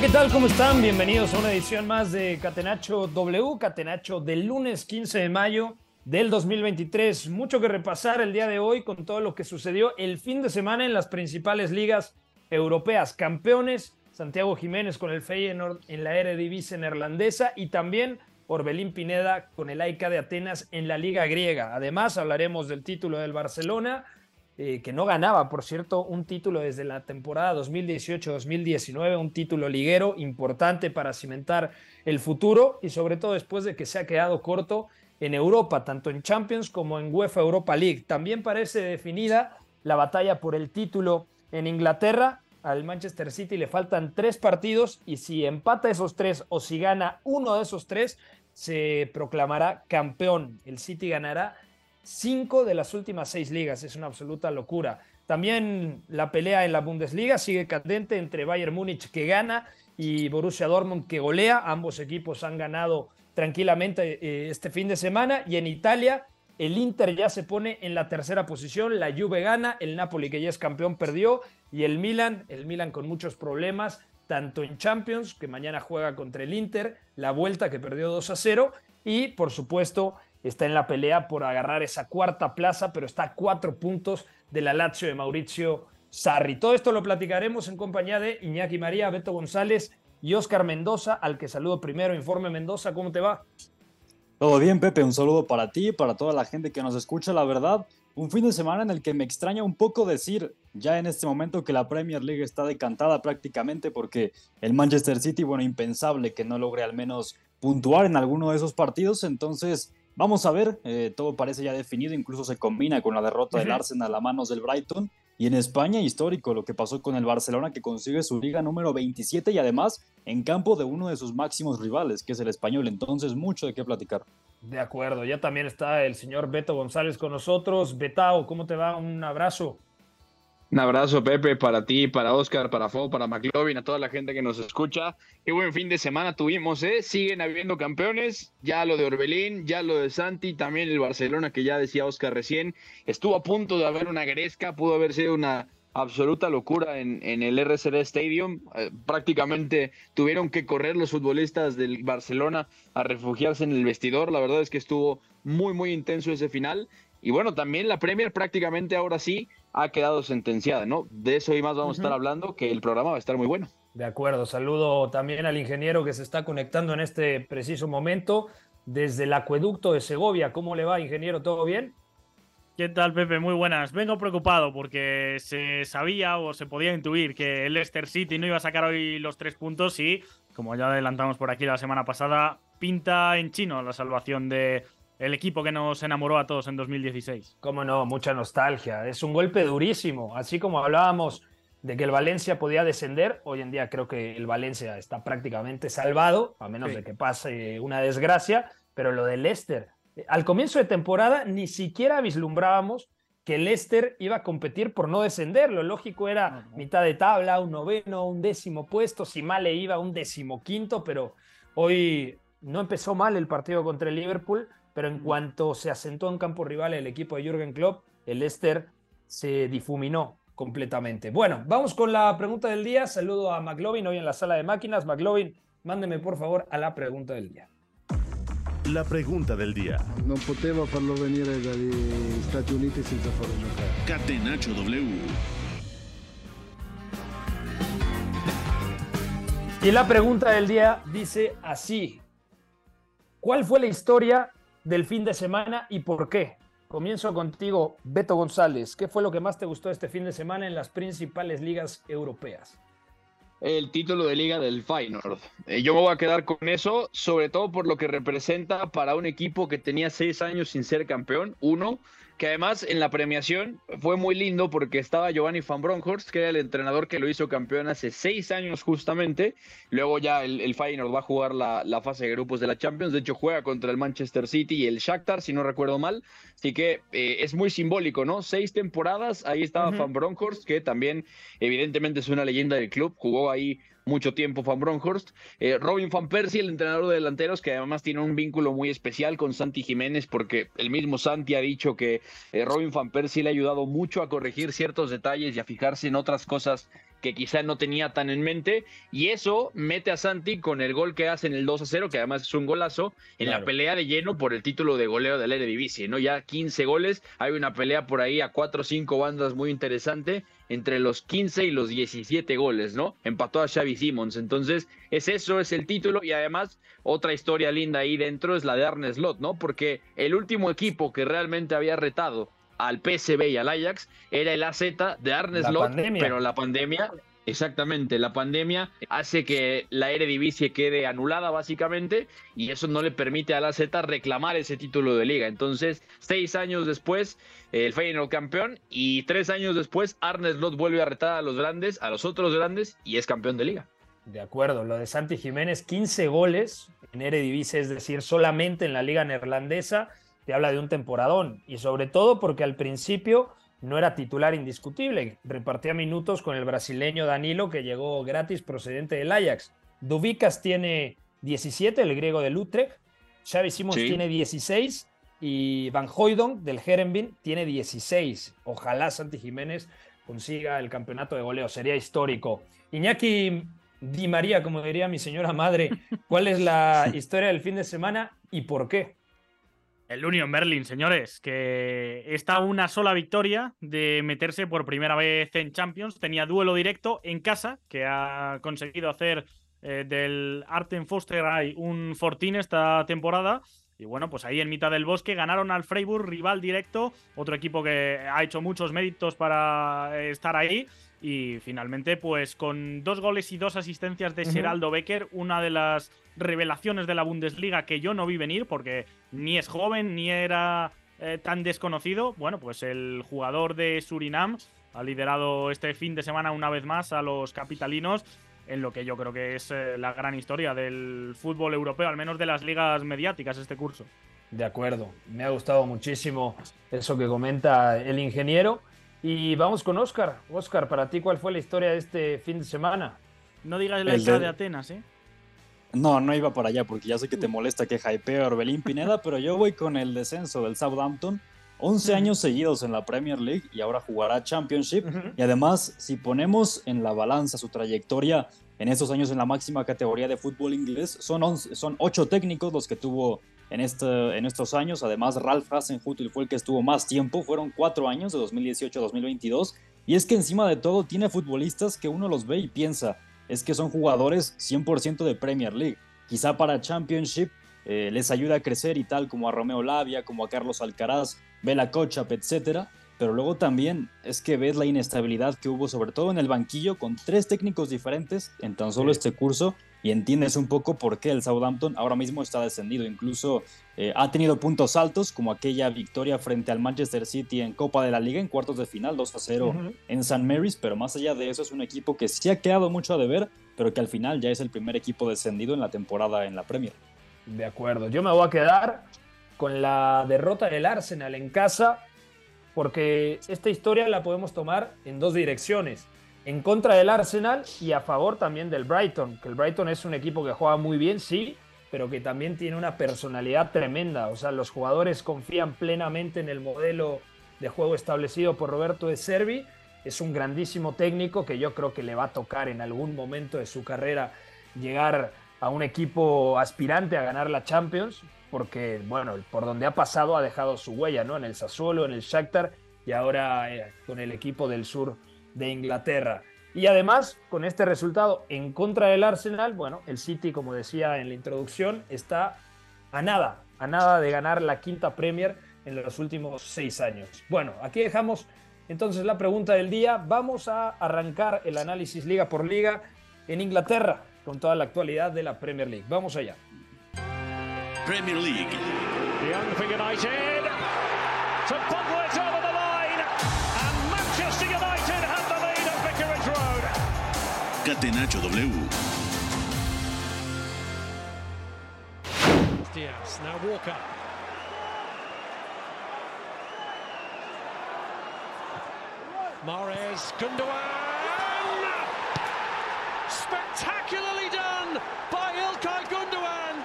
¿Qué tal? ¿Cómo están? Bienvenidos a una edición más de Catenacho W, Catenacho del lunes 15 de mayo del 2023. Mucho que repasar el día de hoy con todo lo que sucedió el fin de semana en las principales ligas europeas. Campeones, Santiago Jiménez con el Feyenoord en la Eredivisie neerlandesa y también Orbelín Pineda con el AIK de Atenas en la Liga Griega. Además, hablaremos del título del Barcelona, eh, que no ganaba, por cierto, un título desde la temporada 2018-2019, un título liguero importante para cimentar el futuro y sobre todo después de que se ha quedado corto en Europa, tanto en Champions como en UEFA Europa League. También parece definida la batalla por el título en Inglaterra. Al Manchester City le faltan tres partidos y si empata esos tres o si gana uno de esos tres, se proclamará campeón. El City ganará cinco de las últimas seis ligas. Es una absoluta locura. También la pelea en la Bundesliga sigue candente entre Bayern Múnich que gana y Borussia Dortmund que golea. Ambos equipos han ganado tranquilamente eh, este fin de semana. Y en Italia, el Inter ya se pone en la tercera posición. La Juve gana, el Napoli que ya es campeón perdió. Y el Milan, el Milan con muchos problemas, tanto en Champions, que mañana juega contra el Inter, la vuelta que perdió 2 a 0. Y por supuesto, está en la pelea por agarrar esa cuarta plaza, pero está a cuatro puntos de la Lazio de Mauricio Sarri. Todo esto lo platicaremos en compañía de Iñaki María, Beto González y Oscar Mendoza, al que saludo primero. Informe Mendoza, ¿cómo te va? Todo bien, Pepe. Un saludo para ti, para toda la gente que nos escucha. La verdad, un fin de semana en el que me extraña un poco decir ya en este momento que la Premier League está decantada prácticamente porque el Manchester City, bueno, impensable que no logre al menos puntuar en alguno de esos partidos. Entonces, vamos a ver. eh, todo parece ya definido. Incluso se combina con la derrota del. Arsenal a manos del Brighton. Y en España, histórico lo que pasó con el Barcelona, que consigue su liga número 27 y además en campo de uno de sus máximos rivales, que es el español. Entonces, mucho de qué platicar. De acuerdo, ya también está el señor Beto González con nosotros. Betao, ¿cómo te va? Un abrazo. Un abrazo, Pepe, para ti, para Oscar, para Fo, para McLovin, a toda la gente que nos escucha. Qué buen fin de semana tuvimos, ¿eh? Siguen habiendo campeones. Ya lo de Orbelín, ya lo de Santi, también el Barcelona, que ya decía Oscar recién. Estuvo a punto de haber una gresca, pudo haber sido una absoluta locura en, el RCD Stadium. Eh, prácticamente tuvieron que correr los futbolistas del Barcelona a refugiarse en el vestidor. La verdad es que estuvo muy, muy intenso ese final. Y bueno, también la Premier prácticamente ahora sí ha quedado sentenciada, ¿no? De eso y más vamos a estar hablando, que el programa va a estar muy bueno. De acuerdo, saludo también al ingeniero que se está conectando en este preciso momento desde el acueducto de Segovia. ¿Cómo le va, ingeniero? ¿Todo bien? ¿Qué tal, Pepe? Muy buenas. Vengo preocupado porque se sabía o se podía intuir que el Leicester City no iba a sacar hoy los tres puntos y, como ya adelantamos por aquí la semana pasada, pinta en chino la salvación de el equipo que nos enamoró a todos en 2016. Cómo no, mucha nostalgia. Es un golpe durísimo. Así como hablábamos de que el Valencia podía descender, hoy en día creo que el Valencia está prácticamente salvado, a menos Sí. de que pase una desgracia, pero lo del Leicester, eh, al comienzo de temporada ni siquiera vislumbrábamos que el Leicester iba a competir por no descender. Lo lógico era No, no. mitad de tabla, un noveno, un décimo puesto, si mal le iba un decimoquinto, pero hoy no empezó mal el partido contra el Liverpool, pero en cuanto se asentó en campo rival el equipo de Jürgen Klopp, el Leicester se difuminó completamente. Bueno, vamos con la pregunta del día. Saludo a McLovin hoy en la sala de máquinas. McLovin, mándeme por favor a la pregunta del día. La pregunta del día. Non potevo farlo venire dagli Stati Uniti senza farlo giocare. W. Y la pregunta del día dice así. ¿Cuál fue la historia del fin de semana y por qué? Comienzo contigo, Beto González. ¿Qué fue lo que más te gustó este fin de semana en las principales ligas europeas? el título de liga del Feyenoord. Eh, yo me voy a quedar con eso, sobre todo por lo que representa para un equipo que tenía seis años sin ser campeón, uno, que además en la premiación fue muy lindo porque estaba Giovanni Van Bronckhorst, que era el entrenador que lo hizo campeón hace seis años justamente. Luego ya el, el Feyenoord va a jugar la, la, fase de grupos de la Champions. De hecho, juega contra el Manchester City y el Shakhtar, si no recuerdo mal. Así que eh, es muy simbólico, ¿no? Seis temporadas, ahí estaba Van Bronckhorst, que también evidentemente es una leyenda del club. Jugó ahí mucho tiempo Van Bronckhorst. Eh, Robin Van Persie, el entrenador de delanteros, que además tiene un vínculo muy especial con Santi Jiménez, porque el mismo Santi ha dicho que eh, Robin Van Persie le ha ayudado mucho a corregir ciertos detalles y a fijarse en otras cosas que quizá no tenía tan en mente, y eso mete a Santi con el gol que hace en el 2 a 0, que además es un golazo, en claro. la pelea de lleno por el título de goleo del Eredivisie, ¿no? Ya 15 goles, hay una pelea por ahí a 4 o 5 bandas muy interesante, entre los 15 y los 17 goles, ¿no? Empató a Xavi Simons, entonces es eso, es el título, y además otra historia linda ahí dentro es la de Arne Slot, ¿no? Porque el último equipo que realmente había retado al PSV y al Ajax era el AZ de Arne Slot, pero la pandemia, exactamente, la pandemia hace que la Eredivisie quede anulada básicamente y eso no le permite al AZ reclamar ese título de liga. Entonces, seis años después, el Feyenoord campeón y tres años después, Arne Slot vuelve a retar a los grandes, a los otros grandes y es campeón de liga. De acuerdo, lo de Santi Jiménez, 15 goles en Eredivisie, es decir, solamente en la liga neerlandesa te habla de un temporadón y sobre todo porque al principio no era titular indiscutible, repartía minutos con el brasileño Danilo que llegó gratis procedente del Ajax. Dubicas tiene 17, el griego del Utrecht, Xavi Simons sí. tiene 16 y Van Hoydon del Herenveen tiene 16. Ojalá Santi Jiménez consiga el campeonato de goleo, sería histórico. Iñaki Di María, como diría mi señora madre, ¿cuál es la historia del fin de semana y por qué? El Union Berlin, señores, que está una sola victoria de meterse por primera vez en Champions. Tenía duelo directo en casa, que ha conseguido hacer eh, del Arten Foster un fortín esta temporada. Y bueno, pues ahí en mitad del bosque ganaron al Freiburg, rival directo, otro equipo que ha hecho muchos méritos para estar ahí. Y finalmente, pues con dos goles y dos asistencias de Geraldo uh -huh. Becker, una de las revelaciones de la Bundesliga que yo no vi venir porque ni es joven ni era eh, tan desconocido. Bueno, pues el jugador de Surinam ha liderado este fin de semana una vez más a los capitalinos en lo que yo creo que es eh, la gran historia del fútbol europeo, al menos de las ligas mediáticas este curso. De acuerdo, me ha gustado muchísimo eso que comenta el ingeniero. Y vamos con Oscar. Oscar, para ti, ¿cuál fue la historia de este fin de semana? No digas la historia de... de Atenas, ¿eh? No, no iba para allá porque ya sé que te molesta que hypeo a Orbelín Pineda, pero yo voy con el descenso del Southampton. 11 años seguidos en la Premier League y ahora jugará Championship. Uh -huh. Y además, si ponemos en la balanza su trayectoria en estos años en la máxima categoría de fútbol inglés, son, 11, son 8 técnicos los que tuvo en, este, en estos años. Además, Ralph Hasenhuttl fue el que estuvo más tiempo, fueron 4 años, de 2018 a 2022. Y es que encima de todo tiene futbolistas que uno los ve y piensa, es que son jugadores 100% de Premier League. Quizá para Championship eh, les ayuda a crecer y tal, como a Romeo Lavia, como a Carlos Alcaraz, Bela Kochap, etc. Pero luego también es que ves la inestabilidad que hubo, sobre todo en el banquillo, con tres técnicos diferentes en tan solo este curso, y entiendes un poco por qué el Southampton ahora mismo está descendido. Incluso eh, ha tenido puntos altos, como aquella victoria frente al Manchester City en Copa de la Liga en cuartos de final, 2 a 0 uh -huh. en St. Mary's, pero más allá de eso es un equipo que sí ha quedado mucho a deber, pero que al final ya es el primer equipo descendido en la temporada en la Premier. De acuerdo, yo me voy a quedar con la derrota del Arsenal en casa, porque esta historia la podemos tomar en dos direcciones en contra del Arsenal y a favor también del Brighton, que el Brighton es un equipo que juega muy bien, sí, pero que también tiene una personalidad tremenda. O sea, los jugadores confían plenamente en el modelo de juego establecido por Roberto de Servi. Es un grandísimo técnico que yo creo que le va a tocar en algún momento de su carrera llegar a un equipo aspirante a ganar la Champions, porque, bueno, por donde ha pasado ha dejado su huella, ¿no? En el Sassuolo, en el Shakhtar y ahora eh, con el equipo del sur de Inglaterra. Y además, con este resultado en contra del Arsenal, bueno, el City, como decía en la introducción, está a nada, a nada de ganar la quinta Premier en los últimos seis años. Bueno, aquí dejamos entonces la pregunta del día. Vamos a arrancar el análisis liga por liga en Inglaterra con toda la actualidad de la Premier League. Vamos allá. Premier League. Young for United. To Catenacho W. Diaz. Now Walker. Mares. Gundogan. Spectacularly done by Ilkay Gundogan.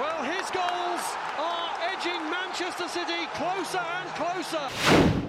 Well, his goals are edging Manchester City closer and closer.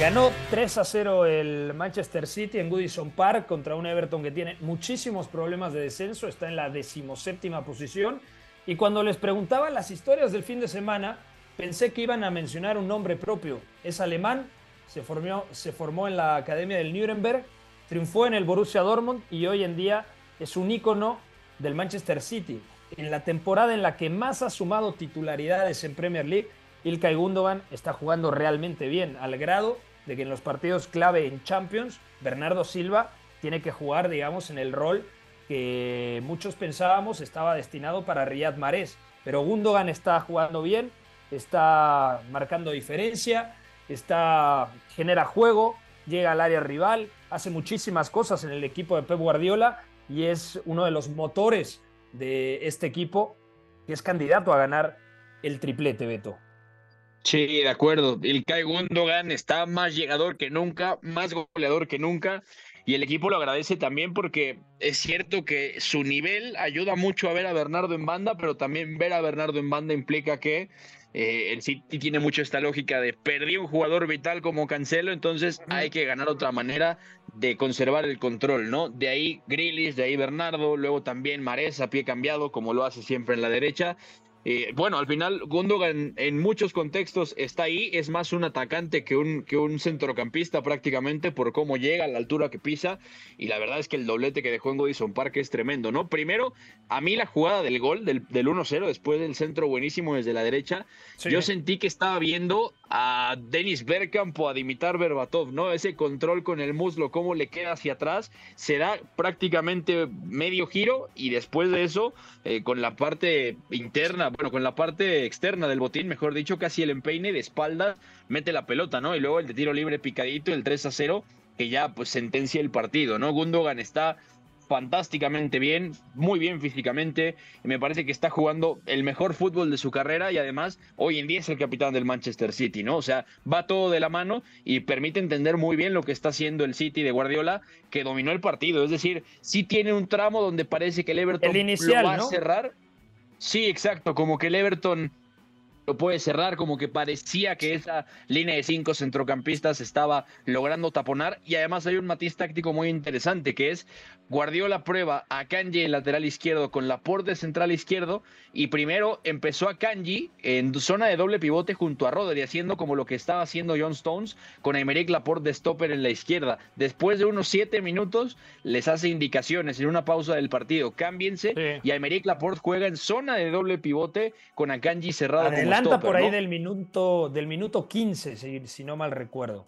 Ganó 3 a 0 el Manchester City en Goodison Park contra un Everton que tiene muchísimos problemas de descenso, está en la decimoséptima posición. Y cuando les preguntaba las historias del fin de semana, pensé que iban a mencionar un nombre propio. Es alemán, se formó, se formó en la Academia del Nuremberg, triunfó en el Borussia Dortmund y hoy en día es un ícono del Manchester City. En la temporada en la que más ha sumado titularidades en Premier League, Ilkay Gundogan está jugando realmente bien, al grado de que en los partidos clave en Champions, Bernardo Silva tiene que jugar, digamos, en el rol que muchos pensábamos estaba destinado para Riyad Mahrez. Pero Gundogan está jugando bien, está marcando diferencia, está, genera juego, llega al área rival, hace muchísimas cosas en el equipo de Pep Guardiola y es uno de los motores de este equipo que es candidato a ganar el triplete, Beto. Sí, de acuerdo. El Kai Gundogan está más llegador que nunca, más goleador que nunca. Y el equipo lo agradece también porque es cierto que su nivel ayuda mucho a ver a Bernardo en banda, pero también ver a Bernardo en banda implica que eh, el City tiene mucho esta lógica de perdí un jugador vital como Cancelo, entonces hay que ganar otra manera de conservar el control, ¿no? De ahí Grilis, de ahí Bernardo, luego también Mares a pie cambiado, como lo hace siempre en la derecha. Eh, bueno, al final Gundogan en muchos contextos está ahí, es más un atacante que un, que un centrocampista prácticamente por cómo llega a la altura que pisa y la verdad es que el doblete que dejó en Godison Park es tremendo, ¿no? Primero, a mí la jugada del gol, del, del 1-0, después del centro buenísimo desde la derecha, Sí. yo sentí que estaba viendo a Denis Bergkamp o a Dimitar Berbatov, ¿no? Ese control con el muslo, cómo le queda hacia atrás, se da prácticamente medio giro y después de eso, eh, con la parte interna, bueno, con la parte externa del botín, mejor dicho, casi el empeine de espalda, mete la pelota, ¿no? Y luego el de tiro libre picadito, el 3 a 0, que ya pues sentencia el partido, ¿no? Gundogan está fantásticamente bien, muy bien físicamente, y me parece que está jugando el mejor fútbol de su carrera y además hoy en día es el capitán del Manchester City, ¿no? O sea, va todo de la mano y permite entender muy bien lo que está haciendo el City de Guardiola, que dominó el partido, es decir, sí tiene un tramo donde parece que el Everton El inicial, lo va ¿no? a cerrar. Sí, exacto, como que el Everton lo puede cerrar, como que parecía que esa línea de cinco centrocampistas estaba logrando taponar y además hay un matiz táctico muy interesante que es Guardiola prueba a Kanji en lateral izquierdo con Laporte central izquierdo y primero empezó a Kanji en zona de doble pivote junto a Rodri haciendo como lo que estaba haciendo John Stones con Aymeric Laporte de stopper en la izquierda. Después de unos siete minutos les hace indicaciones en una pausa del partido, cámbiense Sí. y Aymeric Laporte juega en zona de doble pivote con Akanji cerrado como Stopper, por ahí ¿no? del minuto, del minuto 15, si, si no mal recuerdo.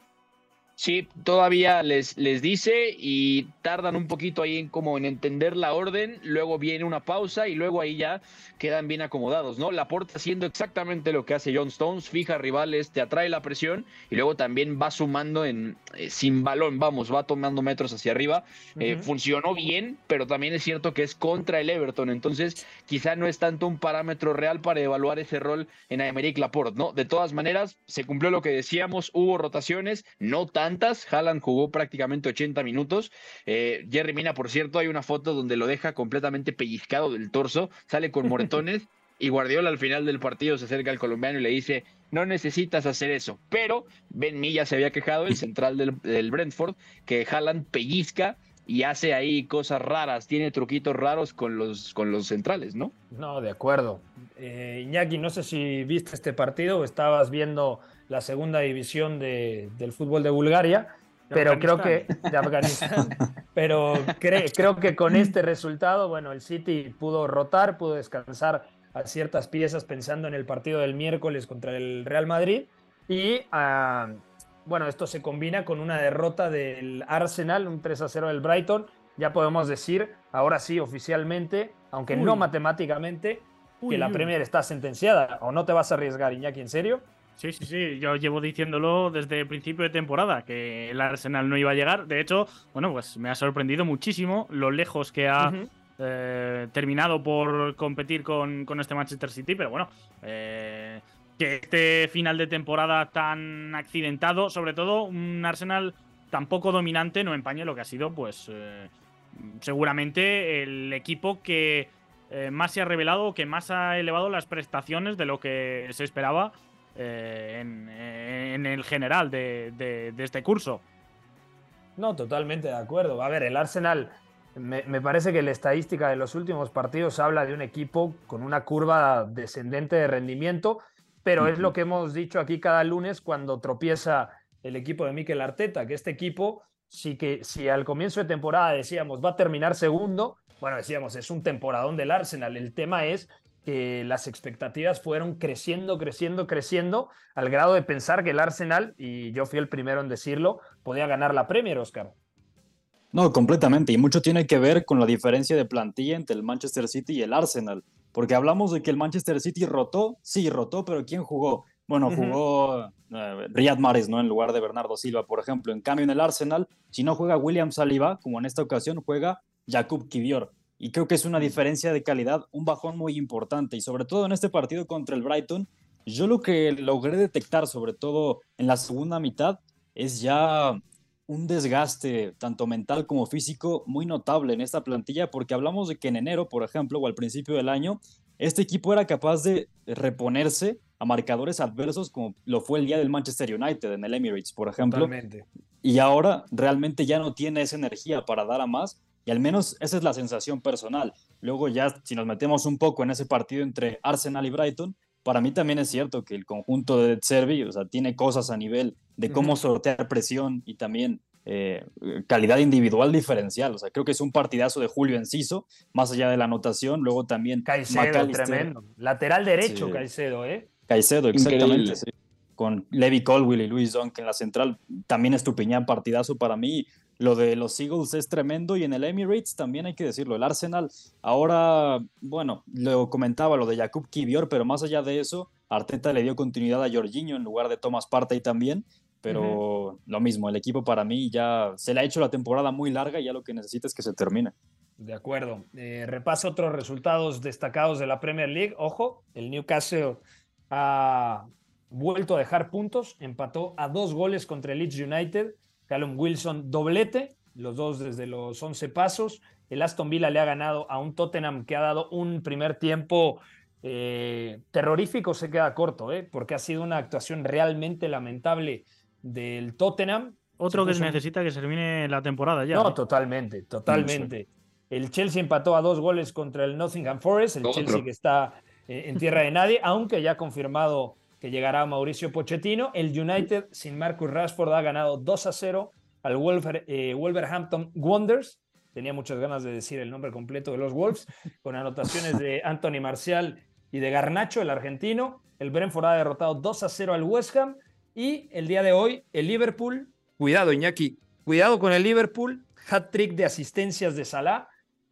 Sí, todavía les, les dice y tardan un poquito ahí en como en entender la orden, luego viene una pausa y luego ahí ya quedan bien acomodados, ¿no? Laporta haciendo exactamente lo que hace John Stones, fija rivales, te atrae la presión y luego también va sumando en eh, sin balón, vamos, va tomando metros hacia arriba. Eh, funcionó bien, pero también es cierto que es contra el Everton, entonces quizá no es tanto un parámetro real para evaluar ese rol en Aymeric Laporte, ¿no? De todas maneras, se cumplió lo que decíamos, hubo rotaciones, no tantas, Haaland jugó prácticamente 80 minutos, eh, Jerry Mina, por cierto, hay una foto donde lo deja completamente pellizcado del torso, sale con moretones y Guardiola al final del partido se acerca al colombiano y le dice, no necesitas hacer eso, pero Ben Milla se había quejado, el central del, del Brentford, que Haaland pellizca y hace ahí cosas raras, tiene truquitos raros con los, con los centrales, ¿no? No, de acuerdo. Eh, Iñaki, no sé si viste este partido o estabas viendo la segunda división de- del fútbol de Bulgaria, pero creo que de Afganistán, pero creo que con este resultado, bueno, el City pudo rotar, pudo descansar a ciertas piezas pensando en el partido del miércoles contra el Real Madrid y ah, bueno, esto se combina con una derrota del Arsenal, un 3 a 0 del Brighton, ya podemos decir, ahora sí oficialmente, aunque no matemáticamente, que la Premier está sentenciada, o no te vas a arriesgar, Iñaki, ¿en serio? Sí, sí, sí, yo llevo diciéndolo desde el principio de temporada, que el Arsenal no iba a llegar. De hecho, bueno, pues me ha sorprendido muchísimo lo lejos que ha eh, terminado por competir con, este Manchester City, pero bueno, eh, que este final de temporada tan accidentado, sobre todo un Arsenal tan poco dominante, no empañe lo que ha sido, pues eh, seguramente el equipo que más se ha revelado, que más ha elevado las prestaciones de lo que se esperaba eh, en, el general de, este curso. No, totalmente de acuerdo. A ver, el Arsenal, me, parece que la estadística de los últimos partidos habla de un equipo con una curva descendente de rendimiento, pero es lo que hemos dicho aquí cada lunes cuando tropieza el equipo de Mikel Arteta, que este equipo, sí que si al comienzo de temporada decíamos va a terminar segundo, bueno, decíamos es un temporadón del Arsenal. El tema es que las expectativas fueron creciendo, creciendo, creciendo, al grado de pensar que el Arsenal, y yo fui el primero en decirlo, podía ganar la Premier, Oscar. No, completamente, y mucho tiene que ver con la diferencia de plantilla entre el Manchester City y el Arsenal, porque hablamos de que el Manchester City rotó, sí, rotó, pero ¿quién jugó? Bueno, jugó eh, Riyad Mahrez, ¿no? En lugar de Bernardo Silva, por ejemplo. En cambio, en el Arsenal, si no juega William Saliba, como en esta ocasión juega Jakub Kivior. Y creo que es una diferencia de calidad, un bajón muy importante. Y sobre todo en este partido contra el Brighton, yo lo que logré detectar, sobre todo en la segunda mitad, es ya un desgaste tanto mental como físico muy notable en esta plantilla, porque hablamos de que en enero, por ejemplo, o al principio del año, este equipo era capaz de reponerse a marcadores adversos como lo fue el día del Manchester United en el Emirates, por ejemplo. Y ahora realmente ya no tiene esa energía para dar a más y al menos esa es la sensación personal. Luego ya si nos metemos un poco en ese partido entre Arsenal y Brighton, para mí también es cierto que el conjunto de Servi, o sea, tiene cosas a nivel de cómo sortear presión y también eh, calidad individual diferencial. O sea, creo que es un partidazo de Julio Enciso, más allá de la anotación. Luego también Caicedo, tremendo. Lateral derecho, Caicedo, ¿eh? Caicedo, exactamente. Con Levi Colwill y Luis Dunk en la central, también Estupiñán, partidazo para mí. Lo de los Eagles es tremendo y en el Emirates también hay que decirlo. El Arsenal, ahora, bueno, lo comentaba lo de Jakub Kivior, pero más allá de eso, Arteta le dio continuidad a Jorginho en lugar de Thomas Partey también. Pero lo mismo, el equipo para mí ya se le ha hecho la temporada muy larga y ya lo que necesita es que se termine. De acuerdo. Eh, repaso otros resultados destacados de la Premier League. Ojo, el Newcastle ha vuelto a dejar puntos, empató a dos goles contra el Leeds United Callum Wilson doblete, los dos desde los 11 pasos. El Aston Villa le ha ganado a un Tottenham que ha dado un primer tiempo eh, terrorífico, se queda corto, eh, porque ha sido una actuación realmente lamentable del Tottenham. Otro que se necesita que se termine la temporada ya. No, ¿eh? totalmente, totalmente. El Chelsea empató a dos goles contra el Nottingham Forest, el Chelsea que está en tierra de nadie, aunque ya ha confirmado que llegará Mauricio Pochettino. El United sin Marcus Rashford ha ganado 2 a 0 al eh, Wolverhampton Wonders. Tenía muchas ganas de decir el nombre completo de los Wolves, con anotaciones de Anthony Marcial y de Garnacho, el argentino. El Brentford ha derrotado 2 a 0 al West Ham. Y el día de hoy, el Liverpool, cuidado Iñaki, cuidado con el Liverpool, hat-trick de asistencias de Salah,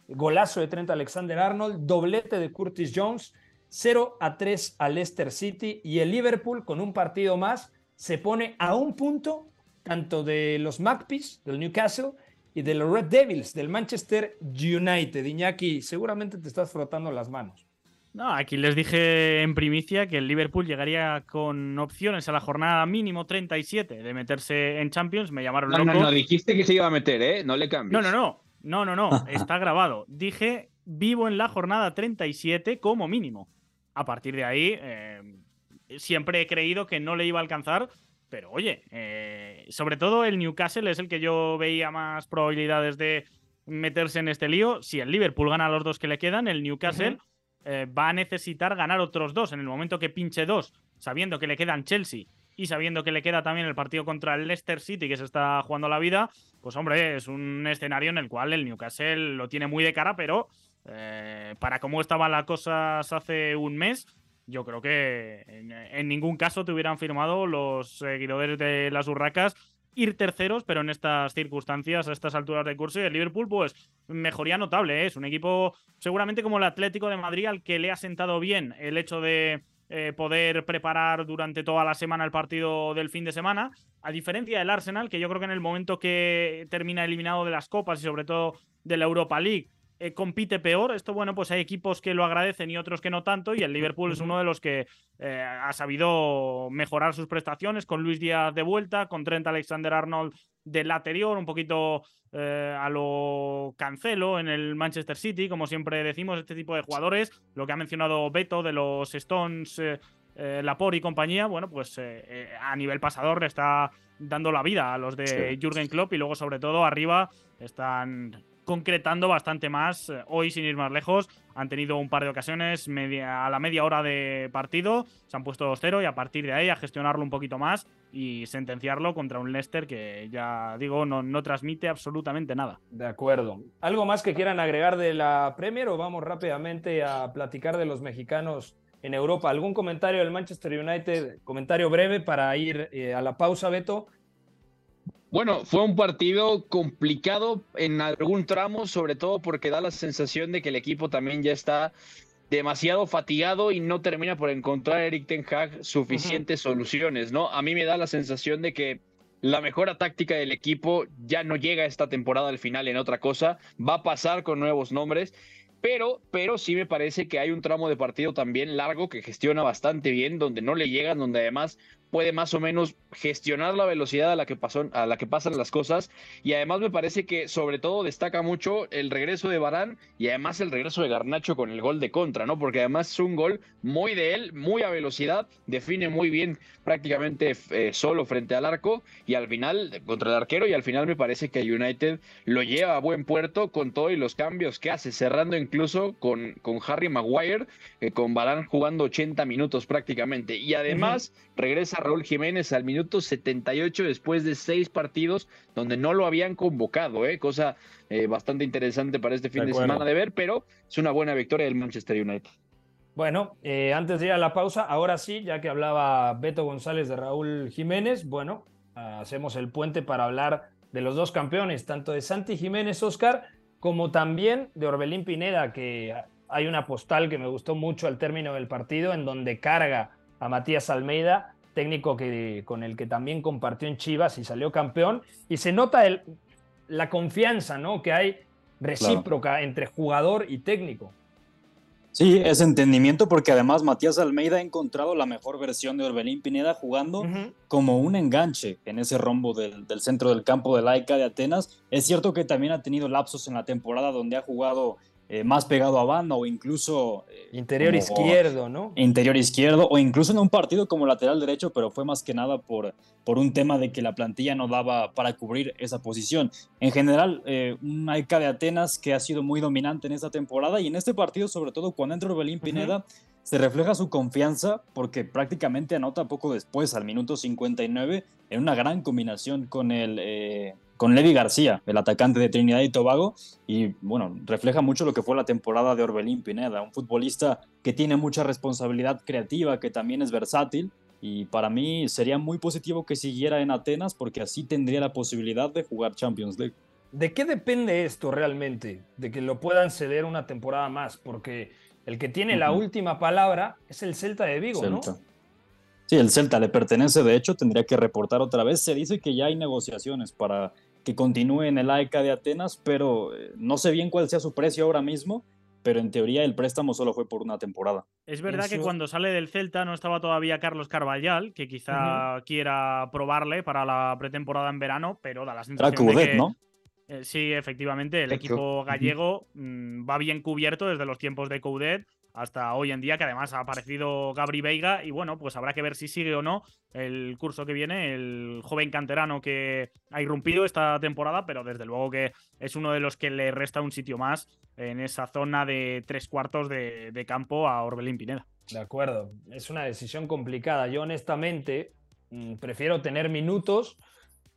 golazo de Trent Alexander-Arnold, doblete de Curtis Jones, 0 a 3 al Leicester City y el Liverpool con un partido más se pone a un punto tanto de los Magpies del Newcastle y de los Red Devils del Manchester United. Iñaki, seguramente te estás frotando las manos. No, aquí les dije en primicia que el Liverpool llegaría con opciones a la jornada mínimo 37 de meterse en Champions. Me llamaron loco. No, no, dijiste que se iba a meter, ¿eh? No le cambies. No, no, no. No, no, no. Está grabado. Dije vivo en la jornada 37 como mínimo a partir de ahí, eh, siempre he creído que no le iba a alcanzar. Pero oye, eh, sobre todo el Newcastle es el que yo veía más probabilidades de meterse en este lío. Si el Liverpool gana los dos que le quedan, el Newcastle eh, va a necesitar ganar otros dos en el momento que pinche dos, sabiendo que le quedan Chelsea y sabiendo que le queda también el partido contra el Leicester City, que se está jugando la vida, pues hombre, es un escenario en el cual el Newcastle lo tiene muy de cara, pero eh, para cómo estaban las cosas hace un mes, yo creo que en, ningún caso te hubieran firmado los seguidores de las Urracas ir terceros, pero en estas circunstancias, a estas alturas de curso, y el Liverpool, pues mejoría notable. ¿eh? Es un equipo seguramente como el Atlético de Madrid al que le ha sentado bien el hecho de eh, poder preparar durante toda la semana el partido del fin de semana, a diferencia del Arsenal, que yo creo que en el momento que termina eliminado de las copas y sobre todo de la Europa League, eh, compite peor. Esto, bueno, pues hay equipos que lo agradecen y otros que no tanto. Y el Liverpool es uno de los que eh, ha sabido mejorar sus prestaciones con Luis Díaz de vuelta, con Trent Alexander Arnold del anterior, un poquito eh, a lo cancelo en el Manchester City, como siempre decimos, este tipo de jugadores, lo que ha mencionado Beto de los Stones, Lapor y compañía, bueno, pues a nivel pasador le está dando la vida a los de Jürgen Klopp y luego sobre todo arriba están concretando bastante más. Eh, hoy, sin ir más lejos, han tenido un par de ocasiones media, a la media hora de partido, se han puesto 2-0 y a partir de ahí a gestionarlo un poquito más y sentenciarlo contra un Leicester que ya digo, no, no transmite absolutamente nada. De acuerdo. ¿Algo más que quieran agregar de la Premier o vamos rápidamente a platicar de los mexicanos? En Europa, ¿algún comentario del Manchester United? Comentario breve para ir eh, a la pausa, Beto. Bueno, fue un partido complicado en algún tramo, sobre todo porque da la sensación de que el equipo también ya está demasiado fatigado y no termina por encontrar Eric Ten Hag suficientes soluciones, ¿no? A mí me da la sensación de que la mejora táctica del equipo ya no llega esta temporada al final en otra cosa, va a pasar con nuevos nombres pero, pero sí me parece que hay un tramo de partido también largo que gestiona bastante bien, donde no le llegan, donde además puede más o menos gestionar la velocidad a la que pasó, a la que pasan las cosas. Y además me parece que sobre todo destaca mucho el regreso de Barán y además el regreso de Garnacho con el gol de contra, ¿no? Porque además es un gol muy de él, muy a velocidad, define muy bien prácticamente eh, solo frente al arco y al final contra el arquero. Y al final me parece que United lo lleva a buen puerto con todo y los cambios que hace, cerrando incluso con, con Harry Maguire, eh, con Barán jugando 80 minutos prácticamente. Y además regresa Raúl Jiménez al minuto 78 después de seis partidos donde no lo habían convocado, ¿eh? cosa eh, bastante interesante para este fin de, semana de ver, pero es una buena victoria del Manchester United. Bueno, eh, antes de ir a la pausa, ahora sí, ya que hablaba Beto González de Raúl Jiménez, bueno, hacemos el puente para hablar de los dos campeones, tanto de Santi Jiménez Oscar como también de Orbelín Pineda, que hay una postal que me gustó mucho al término del partido en donde carga a Matías Almeida técnico que, con el que también compartió en Chivas y salió campeón. Y se nota el, la confianza ¿no? que hay recíproca entre jugador y técnico. Sí, es entendimiento porque además Matías Almeida ha encontrado la mejor versión de Orbelín Pineda jugando como un enganche en ese rombo del, del, centro del campo de laica de Atenas. Es cierto que también ha tenido lapsos en la temporada donde ha jugado eh, más pegado a banda o incluso... Eh, interior izquierdo, ¿no? Interior izquierdo o incluso en un partido como lateral derecho, pero fue más que nada por, por un tema de que la plantilla no daba para cubrir esa posición. En general, eh, un Aika de Atenas que ha sido muy dominante en esta temporada y en este partido, sobre todo cuando entra Orbelín Pineda, se refleja su confianza porque prácticamente anota poco después, al minuto 59, en una gran combinación con el con Levi García, el atacante de Trinidad y Tobago, y bueno, refleja mucho lo que fue la temporada de Orbelín Pineda, un futbolista que tiene mucha responsabilidad creativa, que también es versátil, y para mí sería muy positivo que siguiera en Atenas porque así tendría la posibilidad de jugar Champions League. ¿De qué depende esto realmente? De que lo puedan ceder una temporada más, porque el que tiene la última palabra es el Celta de Vigo, ¿no? Sí, el Celta le pertenece, de hecho, tendría que reportar otra vez. Se dice que ya hay negociaciones para que continúe en el AECA de Atenas, pero eh, no sé bien cuál sea su precio ahora mismo, pero en teoría el préstamo solo fue por una temporada. Es verdad que cuando sale del Celta no estaba todavía Carlos Carballal, que quizá quiera probarle para la pretemporada en verano, pero da la sensación de que... ¿no? Eh, sí, efectivamente, el equipo gallego mm, va bien cubierto desde los tiempos de Coudet hasta hoy en día, que además ha aparecido Gabri Veiga y bueno, pues habrá que ver si sigue o no el curso que viene, el joven canterano que ha irrumpido esta temporada, pero desde luego que es uno de los que le resta un sitio más en esa zona de tres cuartos de, campo a Orbelín Pineda. De acuerdo, es una decisión complicada. Yo honestamente Mm, Prefiero tener minutos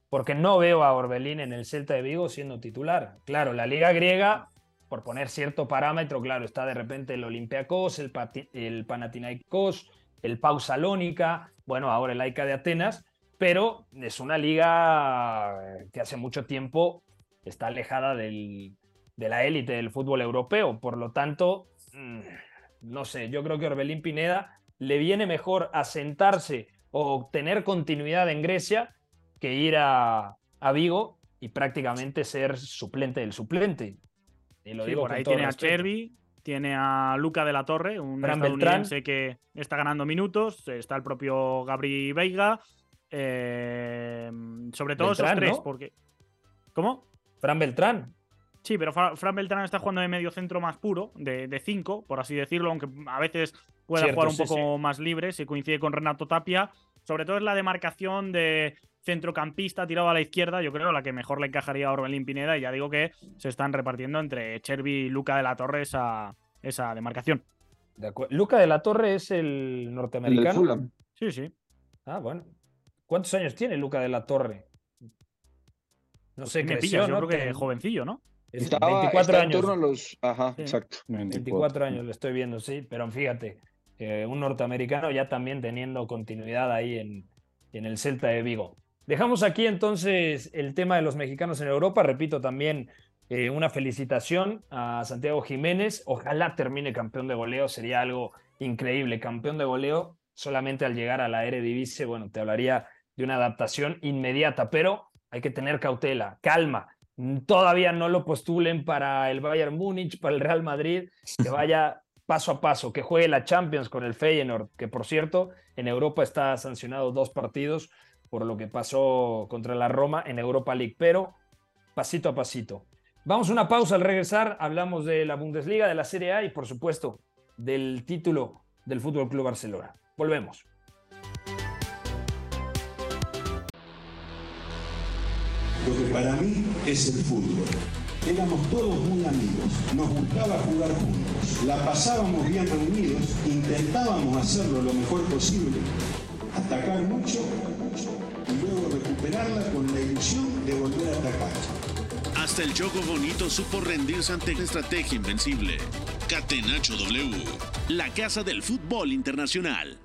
porque no veo a Orbelín en el Celta de Vigo siendo titular. Claro, la liga griega, por poner cierto parámetro, claro, está de repente el Olympiacos, el, Pati- el Panathinaikos, el Pau Salónica, bueno, ahora el Laika de Atenas, pero es una liga eh, que hace mucho tiempo está alejada de la élite del fútbol europeo. Por lo tanto, mm, no sé, yo creo que Orbelín Pineda le viene mejor asentarse o tener continuidad en Grecia que ir a Vigo y prácticamente ser suplente del suplente. Y lo Sí, digo por ahí tiene a. Beltrán tiene a Luca de la Torre, un Fran estadounidense que está ganando minutos. Está el propio Gabri Veiga. eh, sobre todo Beltrán, esos tres, ¿no? porque. ¿Cómo? Fran Beltrán. Sí, pero Fra- Fran Beltrán está jugando de medio centro más puro, de, cinco, por así decirlo, aunque a veces pueda Cierto, jugar un sí, poco más libre, se coincide con Renato Tapia. Sobre todo es la demarcación de centrocampista tirado a la izquierda, yo creo, la que mejor le encajaría a Orbelín Pineda. Y ya digo que se están repartiendo entre Chervi y Luca de la Torre esa, esa demarcación. De Luca de la Torre es el norteamericano. Fulham. Sí, sí. Ah, bueno. ¿Cuántos años tiene Luca de la Torre? No sé, Me creció, pillas, yo ¿no? creo que Ten- jovencillo, ¿no? es Estaba, 24 está en años. torno a los. Ajá, Sí. exacto. 24 años lo estoy viendo, sí, pero fíjate, eh, un norteamericano ya también teniendo continuidad ahí en, en el Celta de Vigo. Dejamos aquí entonces el tema de los mexicanos en Europa. Repito también eh, una felicitación a Santiago Jiménez. Ojalá termine campeón de goleo, sería algo increíble. Campeón de goleo solamente al llegar a la Eredivisie, bueno, te hablaría de una adaptación inmediata, pero hay que tener cautela, calma. Todavía no lo postulen para el Bayern Múnich, para el Real Madrid, que vaya paso a paso, que juegue la Champions con el Feyenoord, que por cierto, en Europa está sancionado dos partidos por lo que pasó contra la Roma en Europa League, pero pasito a pasito. Vamos a una pausa al regresar, hablamos de la Bundesliga, de la Serie A y por supuesto del título del Fútbol Club Barcelona. Volvemos. Lo que para mí es el fútbol. Éramos todos muy amigos, nos gustaba jugar juntos, la pasábamos bien reunidos, intentábamos hacerlo lo mejor posible, atacar mucho y luego recuperarla con la ilusión de volver a atacar. Hasta el juego bonito supo rendirse ante una estrategia invencible. Catenacho W, la casa del fútbol internacional.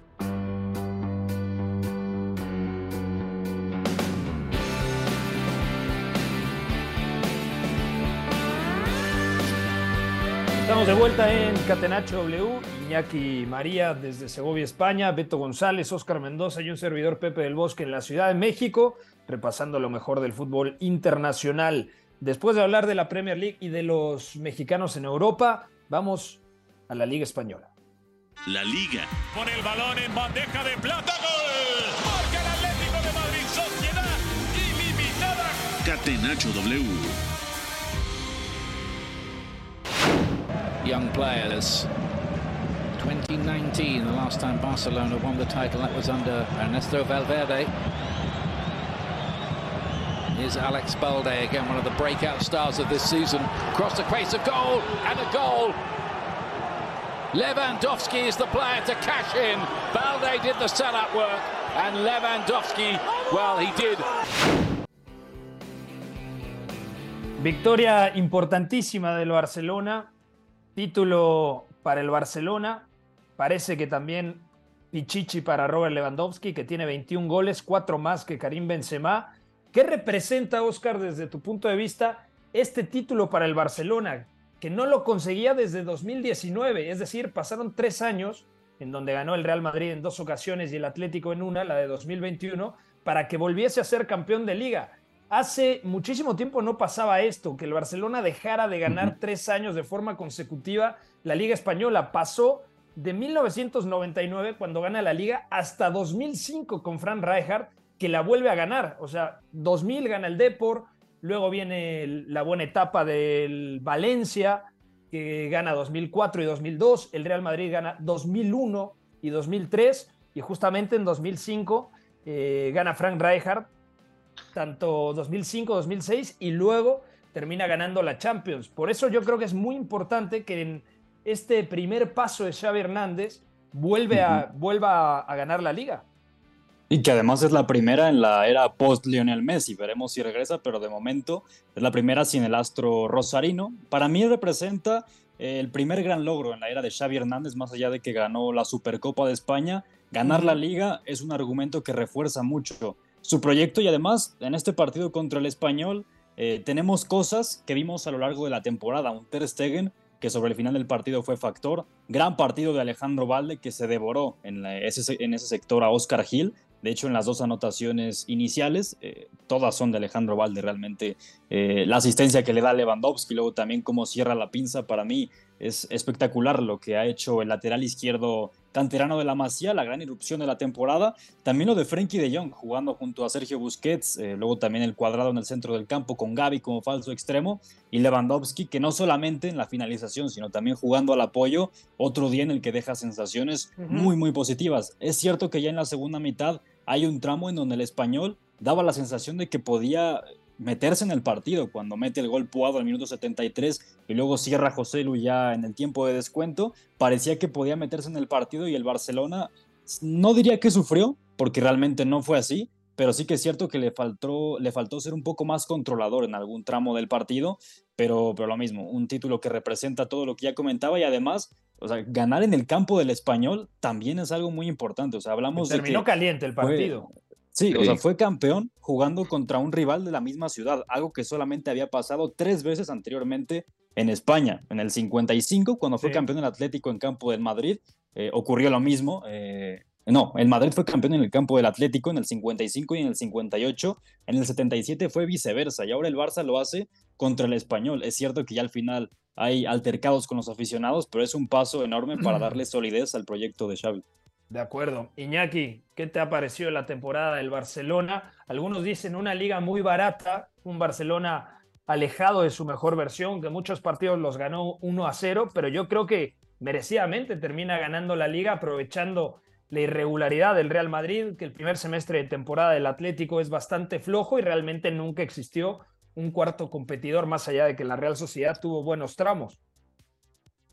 Estamos de vuelta en Catenacho W, Iñaki María desde Segovia, España, Beto González, Óscar Mendoza y un servidor Pepe del Bosque en la Ciudad de México, repasando lo mejor del fútbol internacional. Después de hablar de la Premier League y de los mexicanos en Europa, vamos a la Liga Española. La Liga, Pone el balón en bandeja de plata. ¡Gol! Marca el Atlético de Madrid. Sociedad ilimitada. Catenacho W. young player. players. 2019, the last time Barcelona won the title, that was under Ernesto Valverde. Here's Alex Balde again, one of the breakout stars of this season. Across the face of goal and a goal. Lewandowski is the player to cash in. Balde did the setup work, and Lewandowski, well, he did Victoria importantísima del Barcelona, título para el Barcelona, parece que también Pichichi para Robert Lewandowski, que tiene 21 goles, cuatro más que Karim Benzema. ¿Qué representa, Oscar, desde tu punto de vista, este título para el Barcelona, que no lo conseguía desde 2019? Es decir, pasaron tres años en donde ganó el Real Madrid en dos ocasiones y el Atlético en una, la de 2021, para que volviese a ser campeón de liga. Hace muchísimo tiempo no pasaba esto, que el Barcelona dejara de ganar tres años de forma consecutiva la Liga Española. Pasó de 1999, cuando gana la Liga, hasta 2005 con Fran Rijkaard, que la vuelve a ganar. O sea, 2000 gana el Depor, luego viene la buena etapa del Valencia, que gana 2004 y 2002, el Real Madrid gana 2001 y 2003, y justamente en 2005 eh, gana Frank Rijkaard, tanto 2005, 2006, y luego termina ganando la Champions. Por eso yo creo que es muy importante que en este primer paso de Xavi Hernández vuelve a, vuelva a, a ganar la liga. Y que además es la primera en la era post-Lionel Messi. Veremos si regresa, pero de momento es la primera sin el astro rosarino. Para mí representa el primer gran logro en la era de Xavi Hernández, más allá de que ganó la Supercopa de España. Ganar la liga es un argumento que refuerza mucho su proyecto y además en este partido contra el español eh, tenemos cosas que vimos a lo largo de la temporada. Un Ter Stegen que sobre el final del partido fue factor. Gran partido de Alejandro Valde que se devoró en, ese, sector a Oscar Gil. De hecho, en las dos anotaciones iniciales, eh, todas son de Alejandro Valde realmente. Eh, la asistencia que le da Lewandowski, luego también cómo cierra la pinza, para mí es espectacular lo que ha hecho el lateral izquierdo canterano de la Masía, la gran irrupción de la temporada. También lo de Frenkie de Jong jugando junto a Sergio Busquets, eh, luego también el cuadrado en el centro del campo con Gaby como falso extremo y Lewandowski, que no solamente en la finalización, sino también jugando al apoyo, otro día en el que deja sensaciones muy, muy positivas. Es cierto que ya en la segunda mitad hay un tramo en donde el español daba la sensación de que podía meterse en el partido cuando mete el gol Puado al minuto 73 y luego cierra José Lu ya en el tiempo de descuento, parecía que podía meterse en el partido y el Barcelona no diría que sufrió, porque realmente no fue así, pero sí que es cierto que le faltó, le faltó ser un poco más controlador en algún tramo del partido, pero, pero lo mismo, un título que representa todo lo que ya comentaba y además, o sea, ganar en el campo del español también es algo muy importante, o sea, hablamos terminó de que caliente el partido. Sí, o sea, fue campeón jugando contra un rival de la misma ciudad, algo que solamente había pasado tres veces anteriormente en España. En el 55, cuando fue campeón el Atlético en campo del Madrid, eh, ocurrió lo mismo. Eh, no, el Madrid fue campeón en el campo del Atlético en el 55 y en el 58. En el 77 fue viceversa y ahora el Barça lo hace contra el español. Es cierto que ya al final hay altercados con los aficionados, pero es un paso enorme para darle solidez al proyecto de Xavi. De acuerdo. Iñaki, ¿qué te ha parecido la temporada del Barcelona? Algunos dicen una liga muy barata, un Barcelona alejado de su mejor versión, que muchos partidos los ganó 1 a 0, pero yo creo que merecidamente termina ganando la liga aprovechando la irregularidad del Real Madrid, que el primer semestre de temporada del Atlético es bastante flojo y realmente nunca existió un cuarto competidor más allá de que la Real Sociedad tuvo buenos tramos.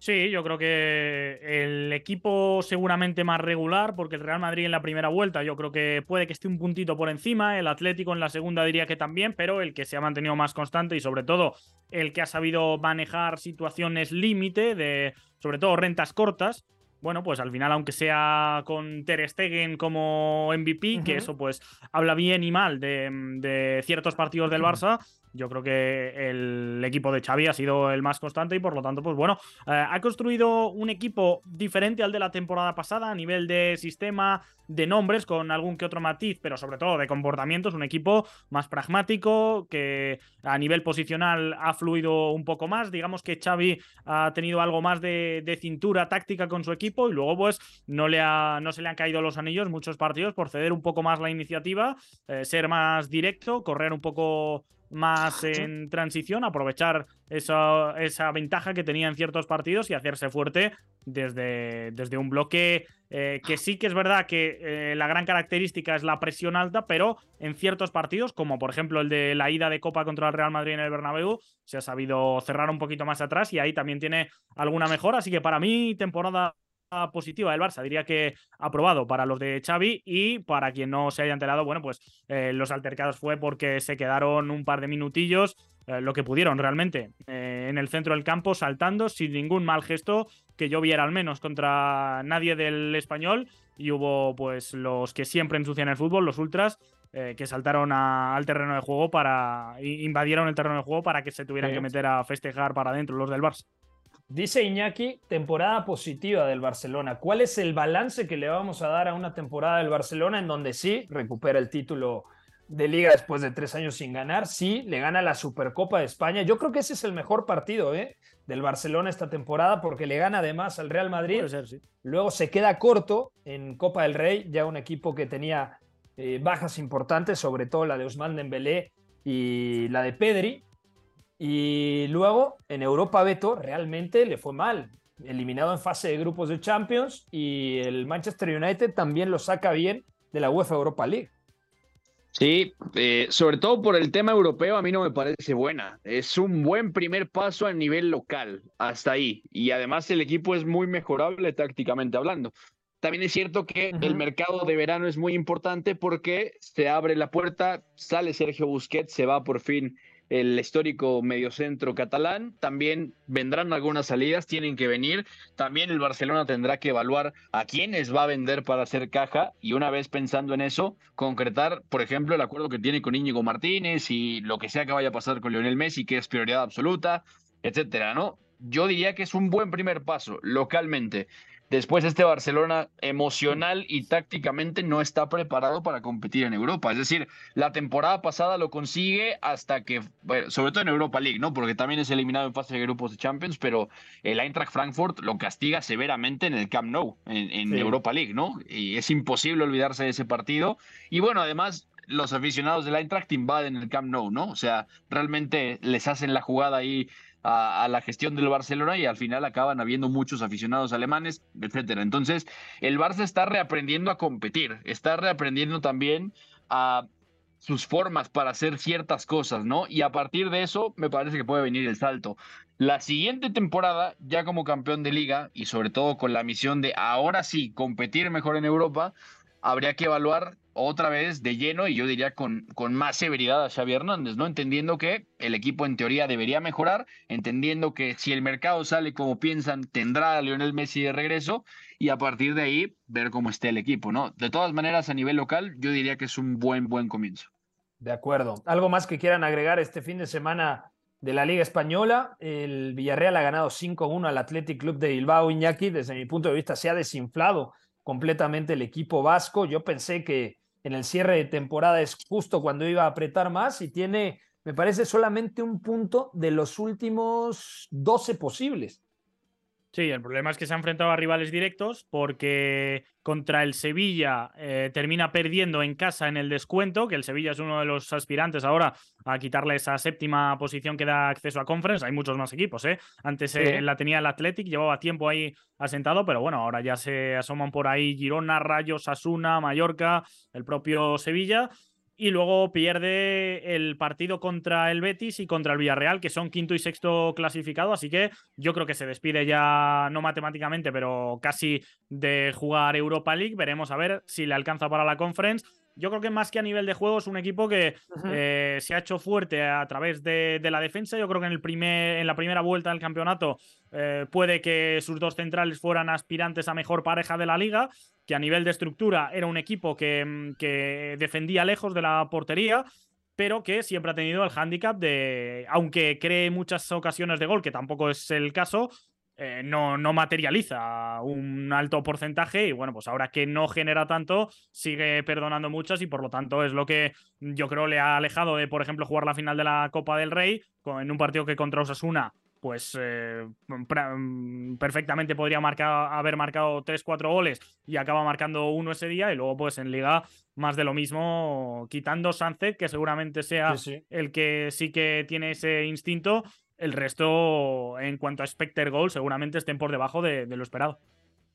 Sí, yo creo que el equipo seguramente más regular, porque el Real Madrid en la primera vuelta yo creo que puede que esté un puntito por encima, el Atlético en la segunda diría que también, pero el que se ha mantenido más constante y sobre todo el que ha sabido manejar situaciones límite de sobre todo rentas cortas, bueno, pues al final, aunque sea con Ter Stegen como MVP, que eso pues habla bien y mal de, de ciertos partidos del Barça, yo creo que el equipo de Xavi ha sido el más constante y por lo tanto, pues bueno, eh, ha construido un equipo diferente al de la temporada pasada a nivel de sistema, de nombres, con algún que otro matiz, pero sobre todo de comportamientos, un equipo más pragmático, que a nivel posicional ha fluido un poco más. Digamos que Xavi ha tenido algo más de, cintura táctica con su equipo y luego pues no, le ha, no se le han caído los anillos muchos partidos por ceder un poco más la iniciativa, eh, ser más directo, correr un poco más en transición, aprovechar esa, esa, ventaja que tenía en ciertos partidos y hacerse fuerte desde, desde un bloque eh, que sí que es verdad que eh, la gran característica es la presión alta, pero en ciertos partidos, como por ejemplo el de la ida de Copa contra el Real Madrid en el Bernabéu, se ha sabido cerrar un poquito más atrás y ahí también tiene alguna mejora. Así que para mí, temporada positiva del Barça, diría que aprobado para los de Xavi y para quien no se haya enterado, bueno, pues eh, los altercados fue porque se quedaron un par de minutillos, eh, lo que pudieron realmente, eh, en el centro del campo, saltando sin ningún mal gesto que yo viera al menos contra nadie del español y hubo pues los que siempre ensucian el fútbol, los ultras, que saltaron al terreno de juego para invadieron el terreno de juego para que se tuvieran que meter a festejar para adentro los del Barça. Dice Iñaki, temporada positiva del Barcelona. ¿Cuál es el balance que le vamos a dar a una temporada del Barcelona en donde sí recupera el título de liga después de tres años sin ganar? Sí, le gana la Supercopa de España. Yo creo que ese es el mejor partido ¿eh? del Barcelona esta temporada porque le gana además al Real Madrid. Luego se queda corto en Copa del Rey, ya un equipo que tenía eh, bajas importantes, sobre todo la de Ousmane Dembélé y la de Pedri y luego en Europa Beto realmente le fue mal, eliminado en fase de grupos de Champions y el Manchester United también lo saca bien de la UEFA Europa League. Sí, eh, sobre todo por el tema europeo a mí no me parece buena. Es un buen primer paso a nivel local, hasta ahí. Y además el equipo es muy mejorable tácticamente hablando. también es cierto que el mercado de verano es muy importante porque se abre la puerta, sale Sergio Busquets, se va por fin el histórico mediocentro catalán. También vendrán algunas salidas, tienen que venir. También el Barcelona tendrá que evaluar a quiénes va a vender para hacer caja y una vez pensando en eso, concretar, por ejemplo, el acuerdo que tiene con Íñigo Martínez y lo que sea que vaya a pasar con Lionel Messi, que es prioridad absoluta, etcétera, ¿no? Yo diría que es un buen primer paso localmente. Después este Barcelona emocional y tácticamente no está preparado para competir en Europa. Es decir, la temporada pasada lo consigue hasta que, bueno, sobre todo en Europa League, ¿no? Porque también es eliminado en fase de grupos de Champions, pero el Eintracht Frankfurt lo castiga severamente en el Camp Nou, en, Europa League, ¿no? Y es imposible olvidarse de ese partido. Y bueno, además los aficionados del Eintracht invaden el Camp Nou, ¿no? O sea, realmente les hacen la jugada ahí a, la gestión del Barcelona y al final acaban habiendo muchos aficionados alemanes, etcétera. Entonces, el Barça está reaprendiendo a competir, está reaprendiendo también a sus formas para hacer ciertas cosas, ¿no? Y a partir de eso me parece que puede venir el salto. La siguiente temporada, ya como campeón de liga y sobre todo con la misión de ahora sí competir mejor en Europa, habría que evaluar otra vez de lleno y yo diría con, con más severidad a Xavi Hernández, ¿no? Entendiendo que el equipo en teoría debería mejorar, entendiendo que si el mercado sale como piensan, tendrá a Lionel Messi de regreso y a partir de ahí ver cómo esté el equipo, ¿no? De todas maneras, a nivel local, yo diría que es un buen, buen comienzo. De acuerdo. ¿Algo más que quieran agregar este fin de semana de la Liga Española? El Villarreal ha ganado 5-1 al Athletic Club de Bilbao, Iñaki. Desde mi punto de vista, se ha desinflado completamente el equipo vasco. Yo pensé que en el cierre de temporada es justo cuando iba a apretar más y tiene, me parece, solamente un punto de los últimos 12 posibles. Sí, el problema es que se ha enfrentado a rivales directos porque contra el Sevilla eh, termina perdiendo en casa en el descuento, que el Sevilla es uno de los aspirantes ahora a quitarle esa séptima posición que da acceso a Conference. Hay muchos más equipos, ¿eh? Antes eh, la tenía el Athletic, llevaba tiempo ahí asentado, pero bueno, ahora ya se asoman por ahí Girona, Rayos, Asuna, Mallorca, el propio Sevilla y luego pierde el partido contra el Betis y contra el Villarreal, que son quinto y sexto clasificado, así que yo creo que se despide ya, no matemáticamente, pero casi de jugar Europa League. Veremos a ver si le alcanza para la conference yo creo que más que a nivel de juego es un equipo que eh, se ha hecho fuerte a través de, la defensa. Yo creo que en, el primer, en la primera vuelta del campeonato eh, puede que sus dos centrales fueran aspirantes a mejor pareja de la liga, que a nivel de estructura era un equipo que, mm, que defendía lejos de la portería pero que siempre ha tenido el hándicap de, aunque cree muchas ocasiones de gol, que tampoco es el caso, eh, no, no materializa un alto porcentaje y bueno, pues ahora que no genera tanto, sigue perdonando muchas y por lo tanto es lo que yo creo le ha alejado de, por ejemplo, jugar la final de la Copa del Rey en un partido que contra Osasuna pues eh, mm, perfectamente podría marcar, haber marcado 3-4 goles y acaba marcando uno ese día y luego pues en liga más de lo mismo quitando Sánchez que seguramente sea el que sí que tiene ese instinto el resto, en cuanto a Specter Goal, seguramente estén por debajo de, lo esperado.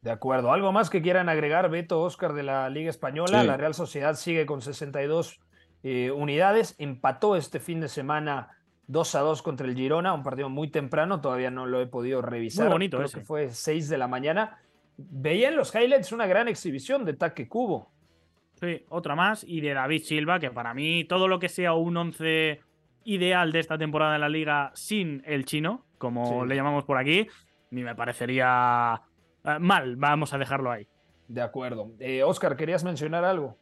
De acuerdo. ¿Algo más que quieran agregar, Beto, Oscar, de la Liga Española? La Real Sociedad sigue con 62 eh, unidades. Empató este fin de semana 2 a 2 contra el Girona, un partido muy temprano, todavía no lo he podido revisar. Muy bonito Creo que fue 6 de la mañana. Veía en los highlights una gran exhibición de Taque Cubo. Sí, otra más. Y de David Silva, que para mí todo lo que sea un 11 ideal de esta temporada en la liga sin el chino, como le llamamos por aquí, ni me parecería eh, mal. Vamos a dejarlo ahí. De acuerdo. Eh, Oscar, ¿querías mencionar algo?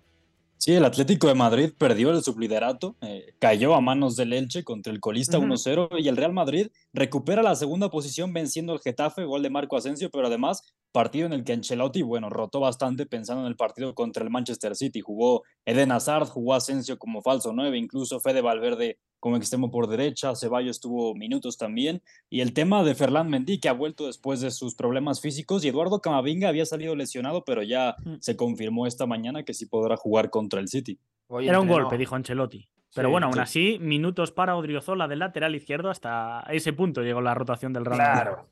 Sí, el Atlético de Madrid perdió el subliderato, eh, cayó a manos del Elche contra el colista 1-0 y el Real Madrid recupera la segunda posición venciendo el Getafe, gol de Marco Asensio, pero además partido en el que Ancelotti, bueno, rotó bastante pensando en el partido contra el Manchester City. Jugó Eden Hazard, jugó Asensio como falso 9, incluso Fede Valverde como extremo por derecha, Ceballos tuvo minutos también, y el tema de Ferland Mendy, que ha vuelto después de sus problemas físicos, y Eduardo Camavinga había salido lesionado, pero ya mm. se confirmó esta mañana que sí podrá jugar contra el City. Era un golpe, dijo Ancelotti. Pero bueno, aún así, minutos para Odriozola del lateral izquierdo, hasta ese punto llegó la rotación del Real Madrid. Claro.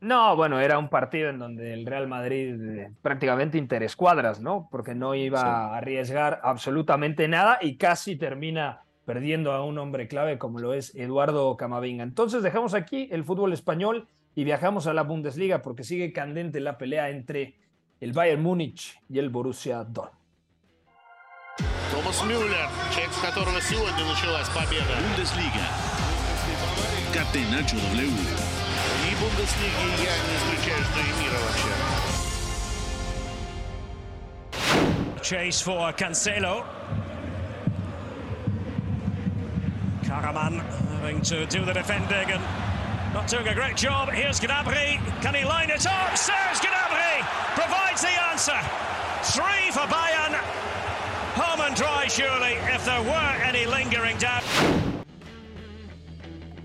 No, bueno, era un partido en donde el Real Madrid eh, prácticamente interescuadras, ¿no? Porque no iba a arriesgar absolutamente nada y casi termina perdiendo a un hombre clave como lo es Eduardo Camavinga. Entonces dejamos aquí el fútbol español y viajamos a la Bundesliga porque sigue candente la pelea entre el Bayern Múnich y el Borussia Dortmund. Томас Мюллер, человек, с которого сегодня началась победа. Бундеслига. Catenacho W. И Бундеслиги я не исключаю, что и мира вообще. Chase for Cancelo. Karaman having to do the defending and not doing a great job. Here's Gnabry. Can he line it up? Serge Gnabry provides the answer. Three for Bayern. Home and dry, surely, if there were any lingering doubt.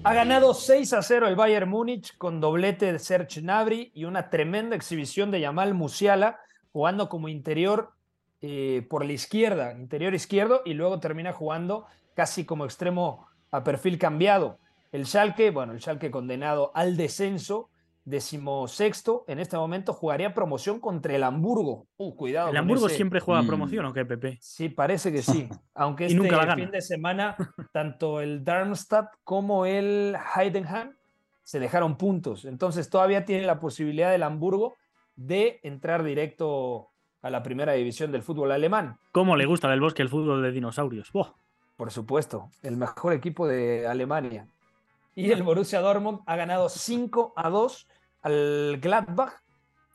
Ha ganado 6 a 0 el Bayern Múnich con doblete de Serge Gnabry y una tremenda exhibición de Yamal Musiala jugando como interior eh, por la izquierda, interior izquierdo, y luego termina jugando casi como extremo a perfil cambiado. El Schalke, bueno, el Schalke condenado al descenso, decimosexto, en este momento jugaría promoción contra el Hamburgo. Uh, cuidado. ¿El Hamburgo ese- siempre juega promoción o qué, Pepe? Sí, parece que sí. Aunque este nunca fin de semana, tanto el Darmstadt como el Heidenheim se dejaron puntos. Entonces todavía tiene la posibilidad el Hamburgo de entrar directo a la primera división del fútbol alemán. ¿Cómo le gusta del bosque el fútbol de dinosaurios? Por supuesto, el mejor equipo de Alemania. Y el Borussia Dortmund ha ganado 5 a 2 al Gladbach.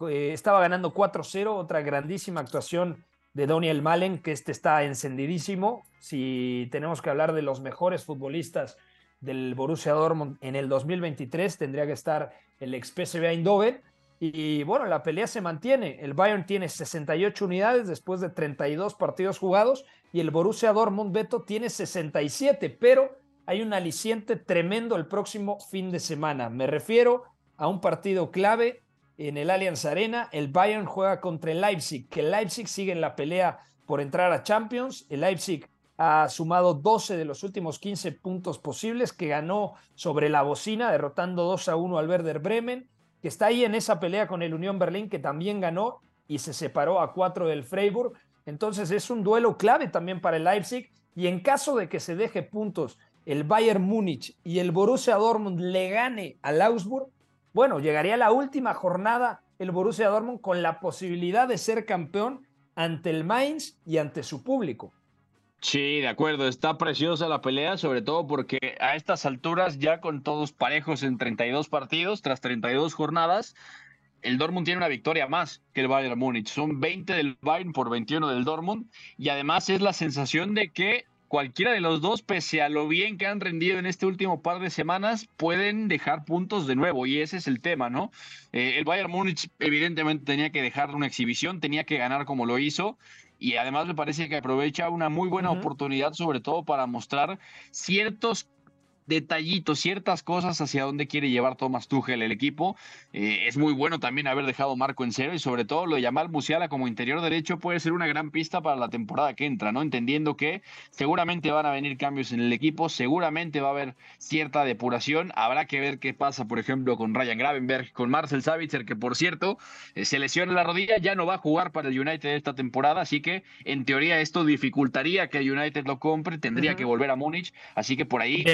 Eh, estaba ganando 4-0, otra grandísima actuación de Daniel Malen, que este está encendidísimo. Si tenemos que hablar de los mejores futbolistas del Borussia Dortmund en el 2023, tendría que estar el ex PSV Eindhoven. Y bueno, la pelea se mantiene. El Bayern tiene 68 unidades después de 32 partidos jugados y el Borussia Dortmund Beto tiene 67, pero hay un aliciente tremendo el próximo fin de semana. Me refiero a un partido clave en el Allianz Arena. El Bayern juega contra el Leipzig, que el Leipzig sigue en la pelea por entrar a Champions. El Leipzig ha sumado 12 de los últimos 15 puntos posibles, que ganó sobre la bocina, derrotando 2 a 1 al Werder Bremen, que está ahí en esa pelea con el Unión Berlín, que también ganó y se separó a 4 del Freiburg. Entonces es un duelo clave también para el Leipzig. Y en caso de que se deje puntos el Bayern Múnich y el Borussia Dortmund le gane al Augsburg, bueno, llegaría la última jornada el Borussia Dortmund con la posibilidad de ser campeón ante el Mainz y ante su público. Sí, de acuerdo, está preciosa la pelea, sobre todo porque a estas alturas, ya con todos parejos en 32 partidos, tras 32 jornadas, el Dortmund tiene una victoria más que el Bayern Múnich. Son 20 del Bayern por 21 del Dortmund y además es la sensación de que cualquiera de los dos, pese a lo bien que han rendido en este último par de semanas, pueden dejar puntos de nuevo y ese es el tema, ¿no? Eh, el Bayern Múnich evidentemente tenía que dejar una exhibición, tenía que ganar como lo hizo y además me parece que aprovecha una muy buena oportunidad sobre todo para mostrar ciertos detallitos, ciertas cosas hacia dónde quiere llevar Thomas Tuchel el equipo. Eh, es muy bueno también haber dejado Marco en cero y sobre todo lo de Yamal Musiala como interior derecho puede ser una gran pista para la temporada que entra, ¿no? Entendiendo que seguramente van a venir cambios en el equipo, seguramente va a haber cierta depuración, habrá que ver qué pasa, por ejemplo, con Ryan Gravenberg, con Marcel Savitzer, que por cierto eh, se lesiona la rodilla, ya no va a jugar para el United esta temporada, así que en teoría esto dificultaría que el United lo compre, tendría que volver a Múnich, así que por ahí...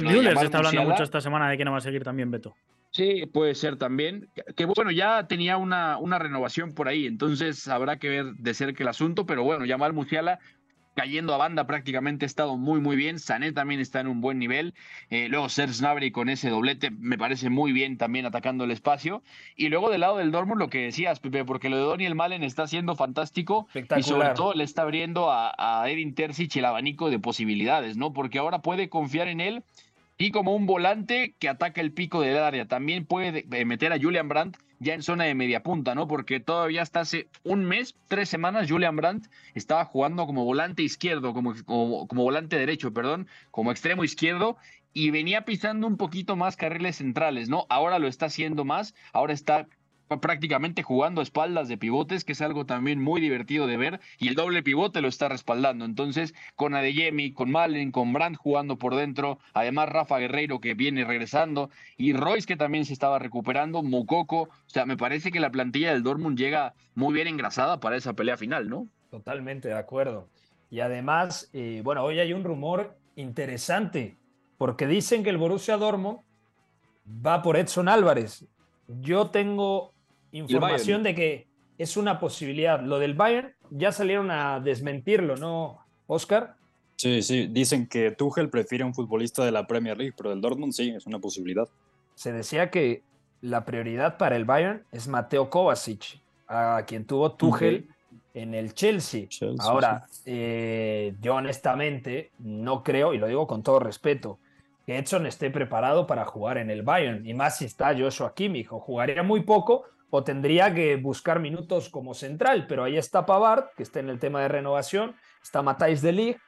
está hablando mucho esta semana de que no va a seguir también Beto. Sí, puede ser también. Que- Que bueno, ya tenía una, una renovación por ahí, entonces habrá que ver de cerca el asunto, pero bueno, Yamal Musiala cayendo a banda prácticamente ha estado muy muy bien, Sané también está en un buen nivel, Eh, luego Serge Gnabry con ese doblete me parece muy bien también atacando el espacio, y luego del lado del Dortmund lo que decías Pepe, porque lo de Daniel Malen está siendo fantástico y sobre todo le está abriendo a, a Edin Terzic el abanico de posibilidades, ¿no? Porque ahora puede confiar en él y como un volante que ataca el pico del área. También puede eh, meter a Julian Brandt ya en zona de media punta, ¿no? Porque todavía hasta hace un mes, tres semanas, Julian Brandt estaba jugando como volante izquierdo, como, como, como volante derecho, perdón, como extremo izquierdo y venía pisando un poquito más carriles centrales, ¿no? Ahora lo está haciendo más, ahora está prácticamente jugando a espaldas de pivotes, que es algo también muy divertido de ver, y el doble pivote lo está respaldando. Entonces, con Adeyemi, con Malen, con Brandt jugando por dentro, además Rafa Guerreiro que viene regresando, y Royce que también se estaba recuperando, Mukoko, o sea, me parece que la plantilla del Dortmund llega muy bien engrasada para esa pelea final, ¿no? Totalmente de acuerdo. Y además, eh, bueno, hoy hay un rumor interesante, porque dicen que el Borussia Dortmund va por Edson Álvarez. Yo tengo información de que es una posibilidad. Lo del Bayern ya salieron a desmentirlo, ¿no, Oscar? Sí, sí, dicen que Tuchel prefiere un futbolista de la Premier League, pero el Dortmund sí, es una posibilidad. Se decía que la prioridad para el Bayern es Mateo Kovacic, a quien tuvo Tuchel en el Chelsea. Ahora, eh, yo honestamente no creo, y lo digo con todo respeto, que Edson esté preparado para jugar en el Bayern, y más si está Joshua Kimmich, o jugaría muy poco o tendría que buscar minutos como central, pero ahí está Pavard, que está en el tema de renovación, está Matthijs de Ligt,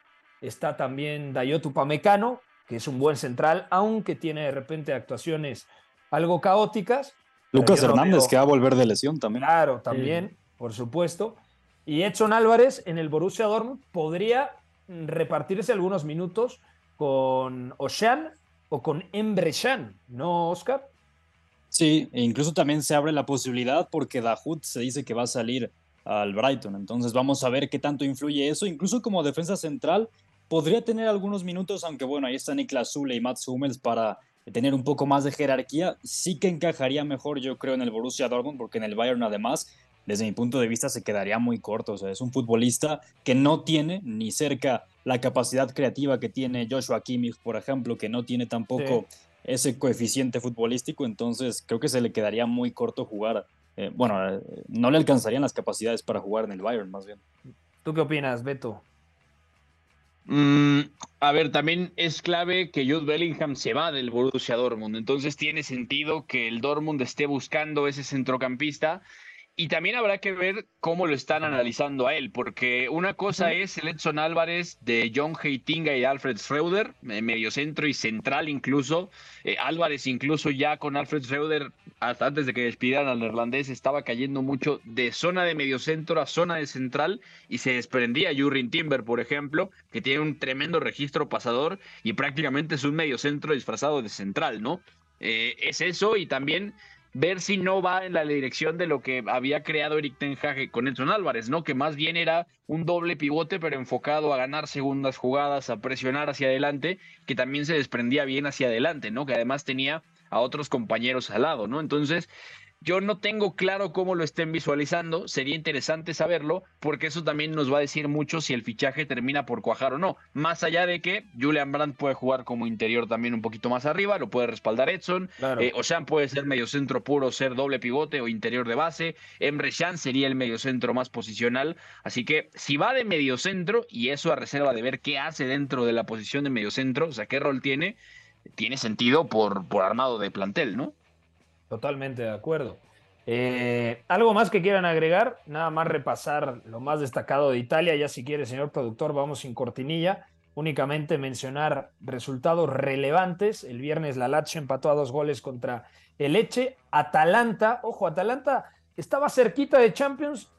está también Dayot Upamecano, que es un buen central, aunque tiene de repente actuaciones algo caóticas. Lucas Hernández, que va a volver de lesión también. Claro, también, por supuesto. Y Edson Álvarez en el Borussia Dortmund podría repartirse algunos minutos con Oshan o con Emre ¿no, Oscar? Sí, e incluso también se abre la posibilidad porque Dahoud se dice que va a salir al Brighton. Entonces vamos a ver qué tanto influye eso. Incluso como defensa central podría tener algunos minutos, aunque bueno, ahí está Niklas Zule y Mats Hummels para tener un poco más de jerarquía. Sí que encajaría mejor, yo creo, en el Borussia Dortmund, porque en el Bayern además, desde mi punto de vista, se quedaría muy corto. O sea, es un futbolista que no tiene ni cerca la capacidad creativa que tiene Joshua Kimmich, por ejemplo, que no tiene tampoco ese coeficiente futbolístico, entonces creo que se le quedaría muy corto jugar. Eh, bueno, no le alcanzarían las capacidades para jugar en el Bayern, más bien. ¿Tú qué opinas, Beto? Mm, a ver, también es clave que Jude Bellingham se va del Borussia Dortmund, entonces tiene sentido que el Dortmund esté buscando ese centrocampista y también habrá que ver cómo lo están analizando a él, porque una cosa es el Edson Álvarez de John Heitinga y Alfred Schreuder, medio centro y central incluso. Eh, Álvarez incluso ya con Alfred Schreuder, hasta antes de que despidieran al neerlandés, estaba cayendo mucho de zona de medio centro a zona de central y se desprendía Jurin Timber, por ejemplo, que tiene un tremendo registro pasador y prácticamente es un medio centro disfrazado de central, ¿no? Eh, es eso y también ver si no va en la dirección de lo que había creado Eric Ten con Edson Álvarez, ¿no? Que más bien era un doble pivote, pero enfocado a ganar segundas jugadas, a presionar hacia adelante, que también se desprendía bien hacia adelante, ¿no? Que además tenía a otros compañeros al lado, ¿no? Entonces, yo no tengo claro cómo lo estén visualizando, sería interesante saberlo, porque eso también nos va a decir mucho si el fichaje termina por cuajar o no. Más allá de que Julian Brandt puede jugar como interior también un poquito más arriba, lo puede respaldar Edson, eh, o sea, puede ser medio centro puro, ser doble pivote o interior de base, Emre Can sería el medio centro más posicional, así que si va de medio centro, y eso a reserva de ver qué hace dentro de la posición de medio centro, o sea, qué rol tiene, tiene sentido por, por armado de plantel, ¿no? Totalmente de acuerdo. Eh, ¿Algo más que quieran agregar? Nada más repasar lo más destacado de Italia. Ya si quiere, señor productor, vamos sin cortinilla. Únicamente mencionar resultados relevantes. El viernes la Lazio empató a dos goles contra el Eche. Atalanta, ojo, Atalanta estaba cerquita de Champions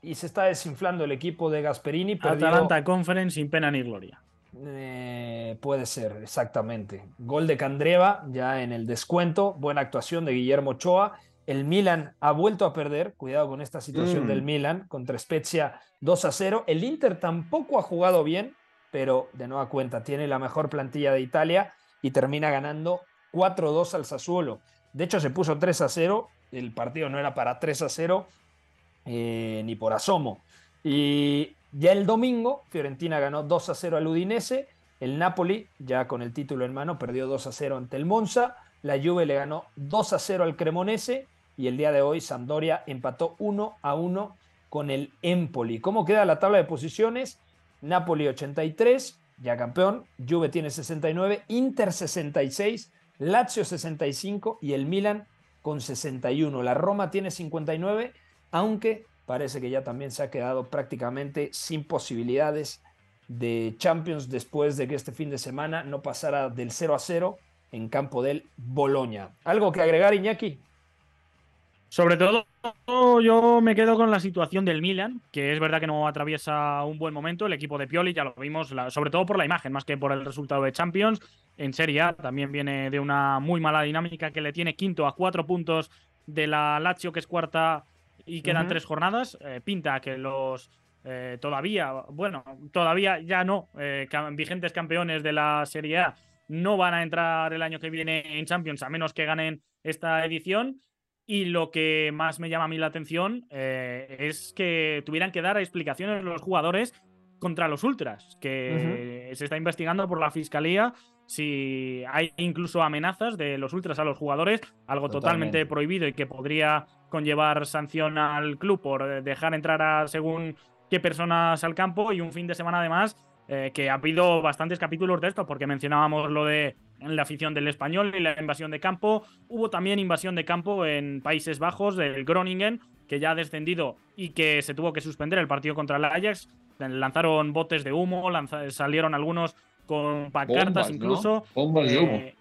y se está desinflando el equipo de Gasperini. Atalanta Conference sin pena ni gloria. Eh, puede ser, exactamente. Gol de Candreva ya en el descuento. Buena actuación de Guillermo Ochoa. El Milan ha vuelto a perder. Cuidado con esta situación mm. del Milan contra Spezia 2 a 0. El Inter tampoco ha jugado bien, pero de nueva cuenta tiene la mejor plantilla de Italia y termina ganando 4-2 al Sassuolo. De hecho, se puso 3 a 0. El partido no era para 3 a 0 eh, ni por asomo. Y ya el domingo, Fiorentina ganó 2 a 0 al Udinese. El Napoli, ya con el título en mano, perdió 2 a 0 ante el Monza. La Juve le ganó 2 a 0 al Cremonese. Y el día de hoy, Sampdoria empató 1 a 1 con el Empoli. ¿Cómo queda la tabla de posiciones? Napoli 83, ya campeón. Juve tiene 69, Inter 66, Lazio 65 y el Milan con 61. La Roma tiene 59, aunque parece que ya también se ha quedado prácticamente sin posibilidades de Champions después de que este fin de semana no pasara del 0 a 0 en campo del Boloña. ¿Algo que agregar, Iñaki? Sobre todo, yo me quedo con la situación del Milan, que es verdad que no atraviesa un buen momento. El equipo de Pioli ya lo vimos, sobre todo por la imagen, más que por el resultado de Champions. En Serie A también viene de una muy mala dinámica que le tiene quinto a cuatro puntos de la Lazio, que es cuarta y quedan tres jornadas. Eh, pinta que los eh, todavía, bueno, todavía ya no, eh, vigentes campeones de la Serie A no van a entrar el año que viene en Champions a menos que ganen esta edición. Y lo que más me llama a mí la atención es que tuvieran que dar explicaciones los jugadores contra los ultras, que se está investigando por la fiscalía si hay incluso amenazas de los ultras a los jugadores, algo totalmente, prohibido y que podría conllevar sanción al club por dejar entrar a según qué personas al campo y un fin de semana además eh, que ha habido bastantes capítulos de esto porque mencionábamos lo de la afición del español y la invasión de campo. Hubo también invasión de campo en Países Bajos del Groningen, que ya ha descendido y que se tuvo que suspender el partido contra el Ajax. Lanzaron botes de humo, salieron algunos con pancartas incluso. Eh,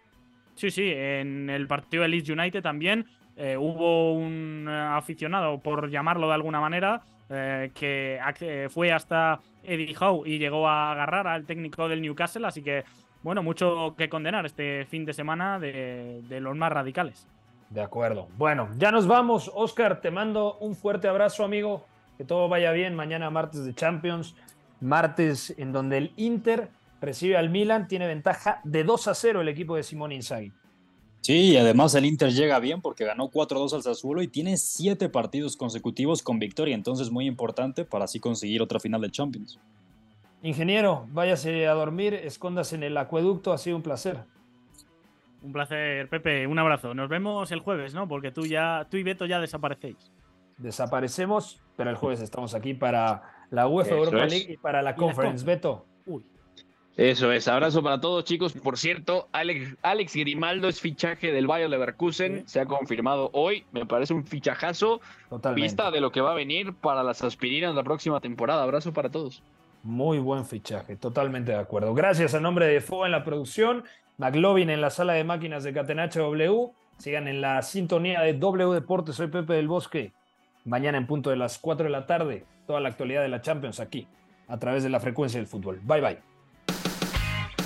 sí, sí, en el partido de Leeds United también eh, hubo un aficionado, por llamarlo de alguna manera, eh, que fue hasta Eddie Howe y llegó a agarrar al técnico del Newcastle, así que, bueno, mucho que condenar este fin de semana de, de los más radicales. De acuerdo. Bueno, ya nos vamos. Oscar, te mando un fuerte abrazo, amigo. Que todo vaya bien. Mañana martes de Champions. Martes en donde el Inter recibe al Milan, tiene ventaja de 2 a 0 el equipo de Simón Inzaghi. Sí, y además el Inter llega bien porque ganó 4-2 al Sassuolo y tiene 7 partidos consecutivos con victoria, entonces muy importante para así conseguir otra final de Champions. Ingeniero, váyase a dormir, escóndase en el acueducto, ha sido un placer. Un placer, Pepe, un abrazo. Nos vemos el jueves, ¿no? Porque tú ya tú y Beto ya desaparecéis. Desaparecemos, pero el jueves estamos aquí para la UEFA Europa League y para la Conference. Beto. Uy. Eso es, abrazo para todos chicos. Por cierto, Alex, Alex Grimaldo es fichaje del Bayer Leverkusen, se ha confirmado hoy, me parece un fichajazo, Totalmente. vista de lo que va a venir para las aspirinas la próxima temporada. Abrazo para todos. Muy buen fichaje, totalmente de acuerdo. Gracias a nombre de FO en la producción, McLovin en la sala de máquinas de Catenacho W. Sigan en la sintonía de W Deportes, soy Pepe del Bosque. Mañana en punto de las 4 de la tarde, toda la actualidad de la Champions aquí, a través de la frecuencia del fútbol. Bye bye